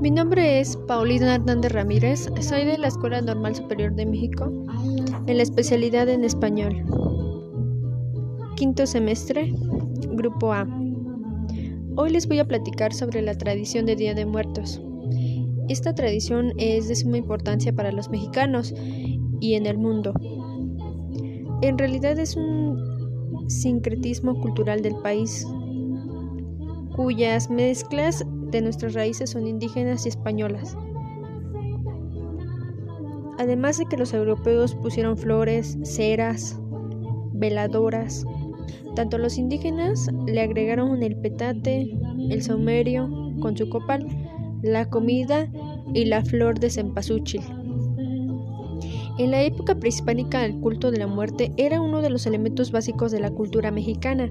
Mi nombre es Paulina Hernández Ramírez, soy de la Escuela Normal Superior de México, en la especialidad en español. Quinto semestre, Grupo A. Hoy les voy a platicar sobre la tradición de Día de Muertos. Esta tradición es de suma importancia para los mexicanos y en el mundo. En realidad es un sincretismo cultural del país, cuyas mezclas de nuestras raíces son indígenas y españolas. Además de que los europeos pusieron flores, ceras, veladoras, tanto los indígenas le agregaron el petate, el saumerio con su copal, la comida y la flor de cempasúchil. En la época prehispánica el culto de la muerte era uno de los elementos básicos de la cultura mexicana.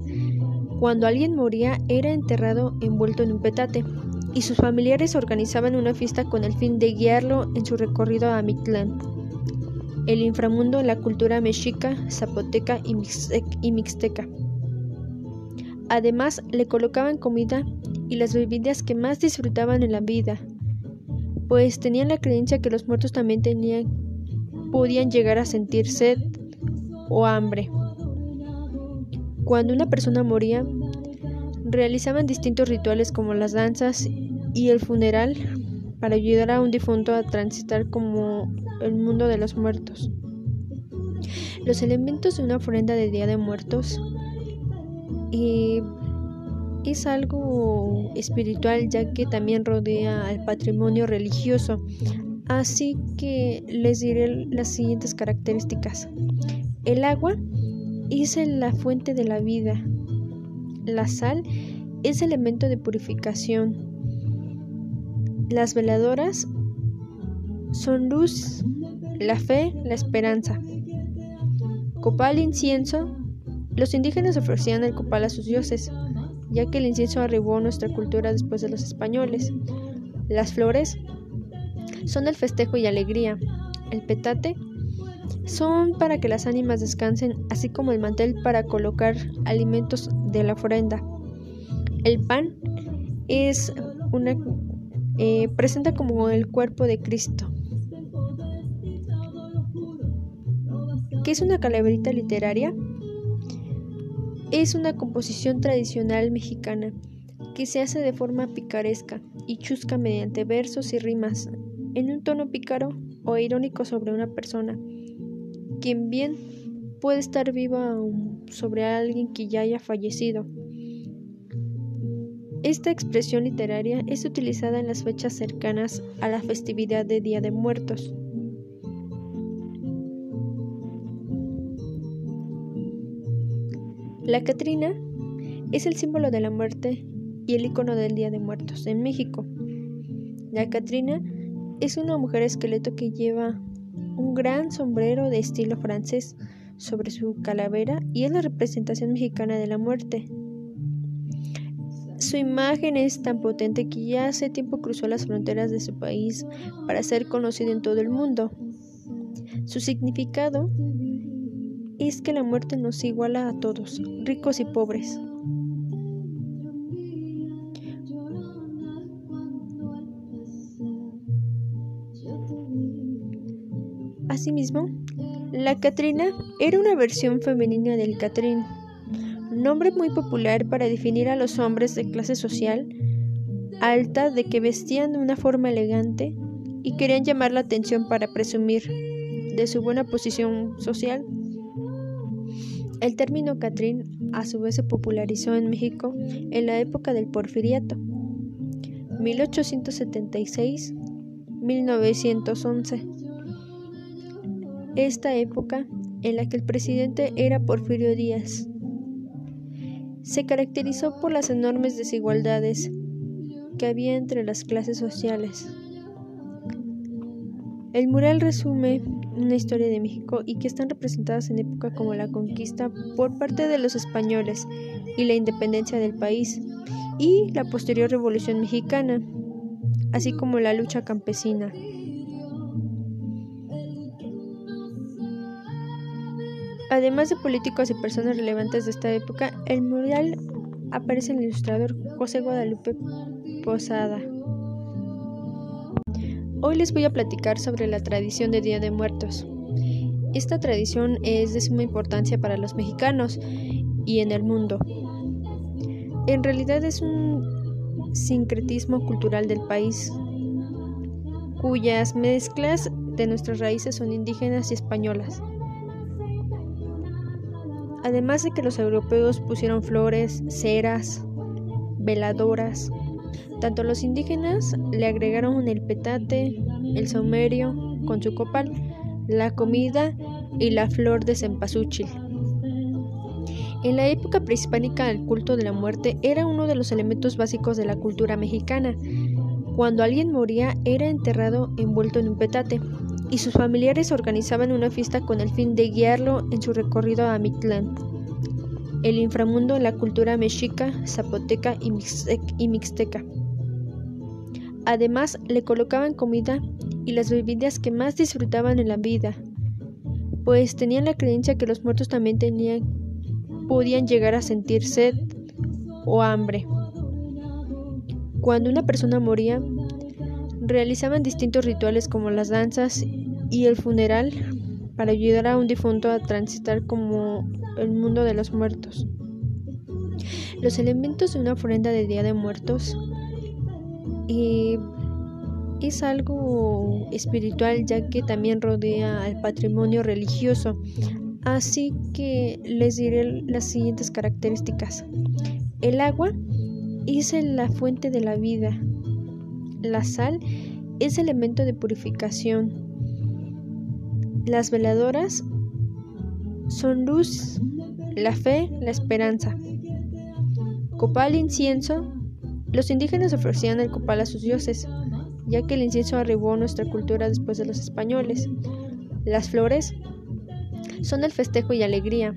Cuando alguien moría era enterrado envuelto en un petate y sus familiares organizaban una fiesta con el fin de guiarlo en su recorrido a Mictlán, el inframundo de la cultura mexica, zapoteca y mixteca. Además, le colocaban comida y las bebidas que más disfrutaban en la vida, pues tenían la creencia que los muertos también tenían, podían llegar a sentir sed o hambre. Cuando una persona moría, realizaban distintos rituales como las danzas y el funeral para ayudar a un difunto a transitar como el mundo de los muertos. Los elementos de una ofrenda de Día de Muertos es algo espiritual ya que también rodea al patrimonio religioso. Así que les diré las siguientes características. El agua es la fuente de la vida. La sal es elemento de purificación. Las veladoras son luz, la fe, la esperanza. Copal, incienso. Los indígenas ofrecían el copal a sus dioses, ya que el incienso arribó a nuestra cultura después de los españoles. Las flores son el festejo y alegría. El petate son para que las ánimas descansen, así como el mantel para colocar alimentos de la ofrenda. El pan es una eh, presenta como el cuerpo de Cristo. ¿Qué es una calaverita literaria? Es una composición tradicional mexicana que se hace de forma picaresca y chusca mediante versos y rimas en un tono pícaro o irónico sobre una persona, quien bien puede estar viva sobre alguien que ya haya fallecido. Esta expresión literaria es utilizada en las fechas cercanas a la festividad de Día de Muertos. La Catrina es el símbolo de la muerte y el icono del Día de Muertos en México. La Catrina es una mujer esqueleto que lleva un gran sombrero de estilo francés sobre su calavera y es la representación mexicana de la muerte. Su imagen es tan potente que ya hace tiempo cruzó las fronteras de su país para ser conocido en todo el mundo. Su significado es que la muerte nos iguala a todos, ricos y pobres. Asimismo, la Catrina era una versión femenina del Catrín nombre muy popular para definir a los hombres de clase social alta de que vestían de una forma elegante y querían llamar la atención para presumir de su buena posición social. El término Catrín a su vez se popularizó en México en la época del Porfiriato, 1876-1911. Esta época en la que el presidente era Porfirio Díaz se caracterizó por las enormes desigualdades que había entre las clases sociales. El mural resume una historia de México y que están representadas en época como la conquista por parte de los españoles y la independencia del país y la posterior revolución mexicana, así como la lucha campesina. Además de políticos y personas relevantes de esta época, el mural aparece el ilustrador José Guadalupe Posada. Hoy les voy a platicar sobre la tradición de Día de Muertos. Esta tradición es de suma importancia para los mexicanos y en el mundo. En realidad es un sincretismo cultural del país, cuyas mezclas de nuestras raíces son indígenas y españolas. Además de que los europeos pusieron flores, ceras, veladoras, tanto los indígenas le agregaron el petate, el saumerio con su copal, la comida y la flor de cempasúchil. En la época prehispánica el culto de la muerte era uno de los elementos básicos de la cultura mexicana. Cuando alguien moría era enterrado envuelto en un petate y sus familiares organizaban una fiesta con el fin de guiarlo en su recorrido a Mictlán, el inframundo en la cultura mexica, zapoteca y mixteca. Además, le colocaban comida y las bebidas que más disfrutaban en la vida, pues tenían la creencia que los muertos también tenían, podían llegar a sentir sed o hambre. Cuando una persona moría, realizaban distintos rituales como las danzas y el funeral para ayudar a un difunto a transitar como el mundo de los muertos. Los elementos de una ofrenda de Día de Muertos y es algo espiritual ya que también rodea al patrimonio religioso. Así que les diré las siguientes características. El agua es la fuente de la vida. La sal es elemento de purificación. Las veladoras son luz, la fe, la esperanza. Copal, incienso. Los indígenas ofrecían el copal a sus dioses, ya que el incienso arribó a nuestra cultura después de los españoles. Las flores son el festejo y alegría.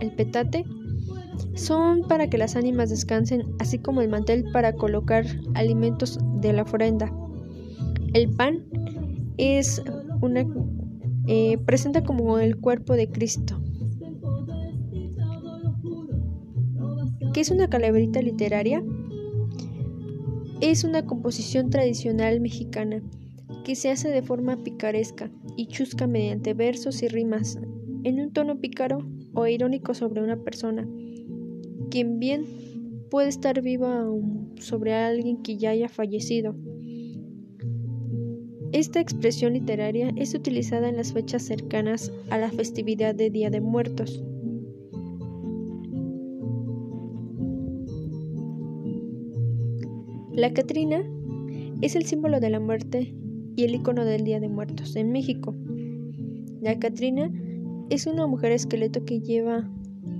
El petate son para que las ánimas descansen, así como el mantel para colocar alimentos de la ofrenda. El pan es una eh, presenta como el cuerpo de Cristo. ¿Qué es una calaverita literaria? Es una composición tradicional mexicana que se hace de forma picaresca y chusca mediante versos y rimas en un tono pícaro o irónico sobre una persona, quien bien puede estar viva sobre alguien que ya haya fallecido. Esta expresión literaria es utilizada en las fechas cercanas a la festividad de Día de Muertos. La Catrina es el símbolo de la muerte y el icono del Día de Muertos en México. La Catrina es una mujer esqueleto que lleva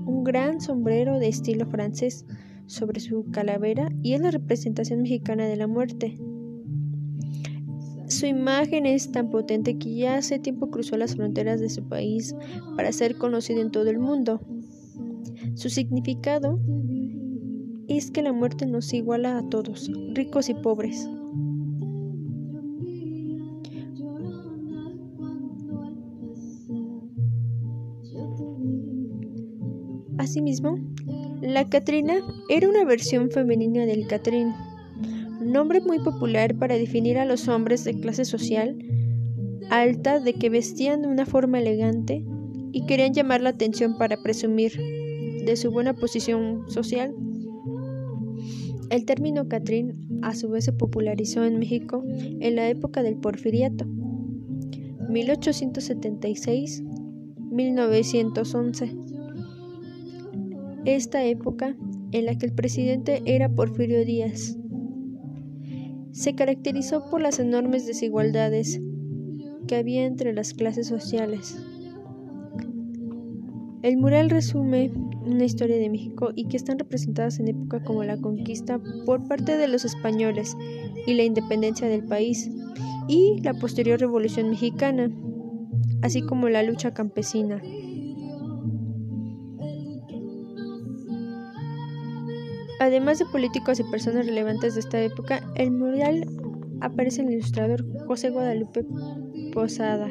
un gran sombrero de estilo francés sobre su calavera y es la representación mexicana de la muerte. Su imagen es tan potente que ya hace tiempo cruzó las fronteras de su país para ser conocido en todo el mundo. Su significado es que la muerte nos iguala a todos, ricos y pobres. Asimismo, la Catrina era una versión femenina del Catrín nombre muy popular para definir a los hombres de clase social alta de que vestían de una forma elegante y querían llamar la atención para presumir de su buena posición social. El término Catrín a su vez se popularizó en México en la época del Porfiriato, 1876-1911. Esta época en la que el presidente era Porfirio Díaz se caracterizó por las enormes desigualdades que había entre las clases sociales. El mural resume una historia de México y que están representadas en época como la conquista por parte de los españoles y la independencia del país y la posterior revolución mexicana, así como la lucha campesina. Además de políticos y personas relevantes de esta época, el mural aparece el ilustrador José Guadalupe Posada.